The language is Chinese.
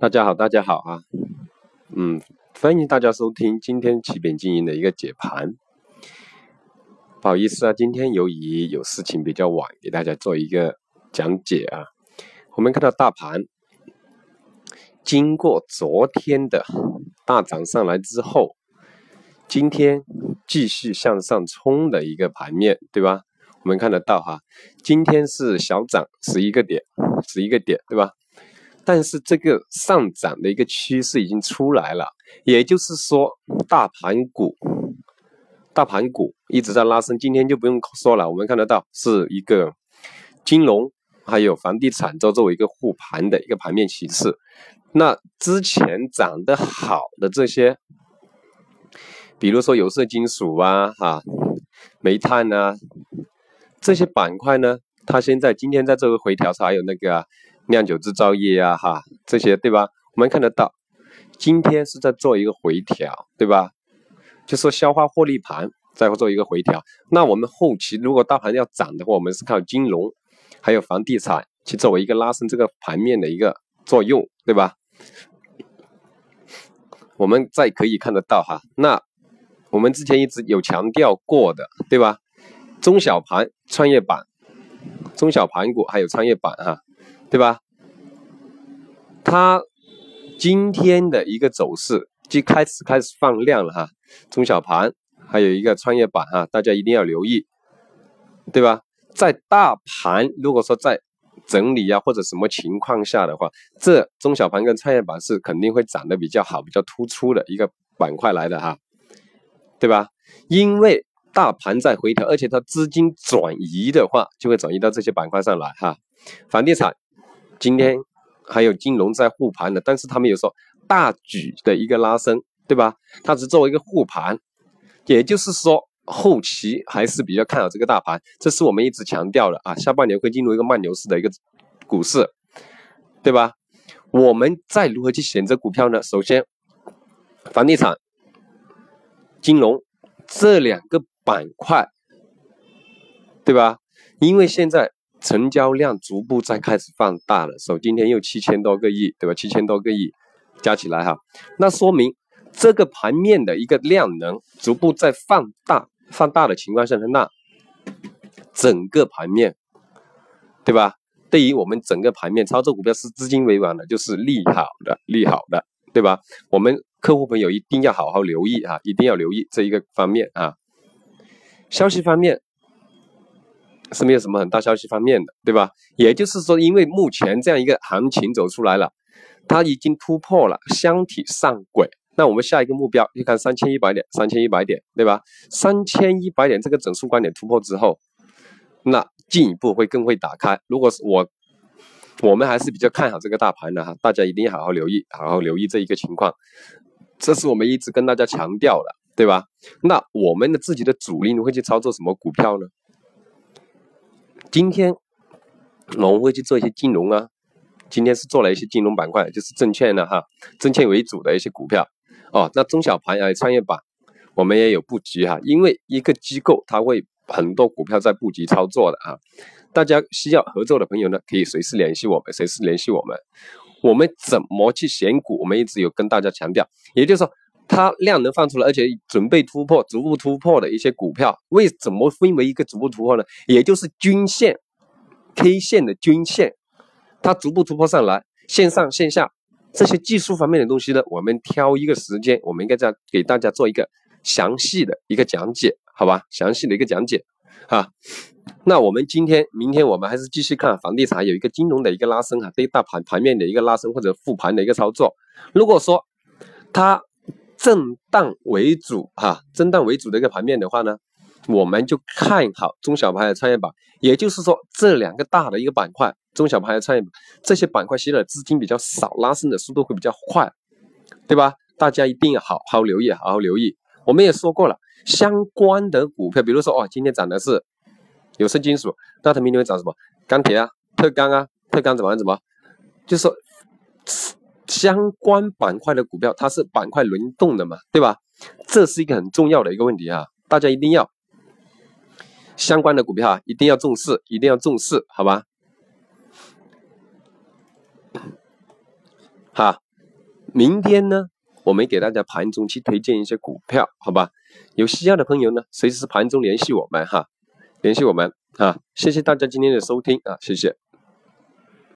大家好，大家好啊，嗯，欢迎大家收听今天起点经营的一个解盘。不好意思啊，今天由于有事情比较晚，给大家做一个讲解啊。我们看到大盘经过昨天的大涨上来之后，今天继续向上冲的一个盘面，对吧？我们看得到哈，今天是小涨十一个点，十一个点，对吧？但是这个上涨的一个趋势已经出来了，也就是说，大盘股，大盘股一直在拉升。今天就不用说了，我们看得到是一个金融还有房地产做作为一个护盘的一个盘面趋势。那之前涨得好的这些，比如说有色金属啊、哈、煤炭啊这些板块呢，它现在今天在这个回调，还有那个。酿酒制造业啊，哈，这些对吧？我们看得到，今天是在做一个回调，对吧？就说消化获利盘，再做一个回调。那我们后期如果大盘要涨的话，我们是靠金融还有房地产去作为一个拉升这个盘面的一个作用，对吧？我们再可以看得到哈，那我们之前一直有强调过的，对吧？中小盘创业板、中小盘股还有创业板哈。对吧？它今天的一个走势就开始开始放量了哈，中小盘还有一个创业板哈，大家一定要留意，对吧？在大盘如果说在整理啊或者什么情况下的话，这中小盘跟创业板是肯定会涨得比较好、比较突出的一个板块来的哈，对吧？因为大盘在回调，而且它资金转移的话，就会转移到这些板块上来哈，房地产。今天还有金融在护盘的，但是他们有说大举的一个拉升，对吧？它只作为一个护盘，也就是说后期还是比较看好这个大盘，这是我们一直强调的啊。下半年会进入一个慢牛市的一个股市，对吧？我们再如何去选择股票呢？首先，房地产、金融这两个板块，对吧？因为现在。成交量逐步在开始放大了，所以今天又七千多个亿，对吧？七千多个亿加起来哈，那说明这个盘面的一个量能逐步在放大，放大的情况下，那整个盘面，对吧？对于我们整个盘面操作股票是资金为王的，就是利好的，利好的，对吧？我们客户朋友一定要好好留意啊，一定要留意这一个方面啊。消息方面。是没有什么很大消息方面的，对吧？也就是说，因为目前这样一个行情走出来了，它已经突破了箱体上轨。那我们下一个目标就看三千一百点，三千一百点，对吧？三千一百点这个整数关点突破之后，那进一步会更会打开。如果是我，我们还是比较看好这个大盘的哈，大家一定要好好留意，好好留意这一个情况。这是我们一直跟大家强调的，对吧？那我们的自己的主力会去操作什么股票呢？今天我们会去做一些金融啊，今天是做了一些金融板块，就是证券的哈，证券为主的一些股票哦。那中小盘啊，创业板我们也有布局哈，因为一个机构它会很多股票在布局操作的啊。大家需要合作的朋友呢，可以随时联系我们，随时联系我们。我们怎么去选股？我们一直有跟大家强调，也就是说。它量能放出来，而且准备突破、逐步突破的一些股票，为怎么分为一个逐步突破呢？也就是均线 K 线的均线，它逐步突破上来，线上线下这些技术方面的东西呢，我们挑一个时间，我们应该样给大家做一个详细的一个讲解，好吧？详细的一个讲解啊。那我们今天、明天我们还是继续看房地产有一个金融的一个拉升啊，对大盘盘面的一个拉升或者复盘的一个操作。如果说它震荡为主哈，震荡为主的一个盘面的话呢，我们就看好中小盘的创业板，也就是说这两个大的一个板块，中小盘的创业板这些板块吸的资金比较少，拉升的速度会比较快，对吧？大家一定要好好留意，好好留意。我们也说过了，相关的股票，比如说哦，今天涨的是有色金属，那它明天会涨什么？钢铁啊，特钢啊，特钢怎么怎么？就是。相关板块的股票，它是板块轮动的嘛，对吧？这是一个很重要的一个问题啊，大家一定要相关的股票啊，一定要重视，一定要重视，好吧？好，明天呢，我们给大家盘中去推荐一些股票，好吧？有需要的朋友呢，随时盘中联系我们哈，联系我们啊！谢谢大家今天的收听啊，谢谢。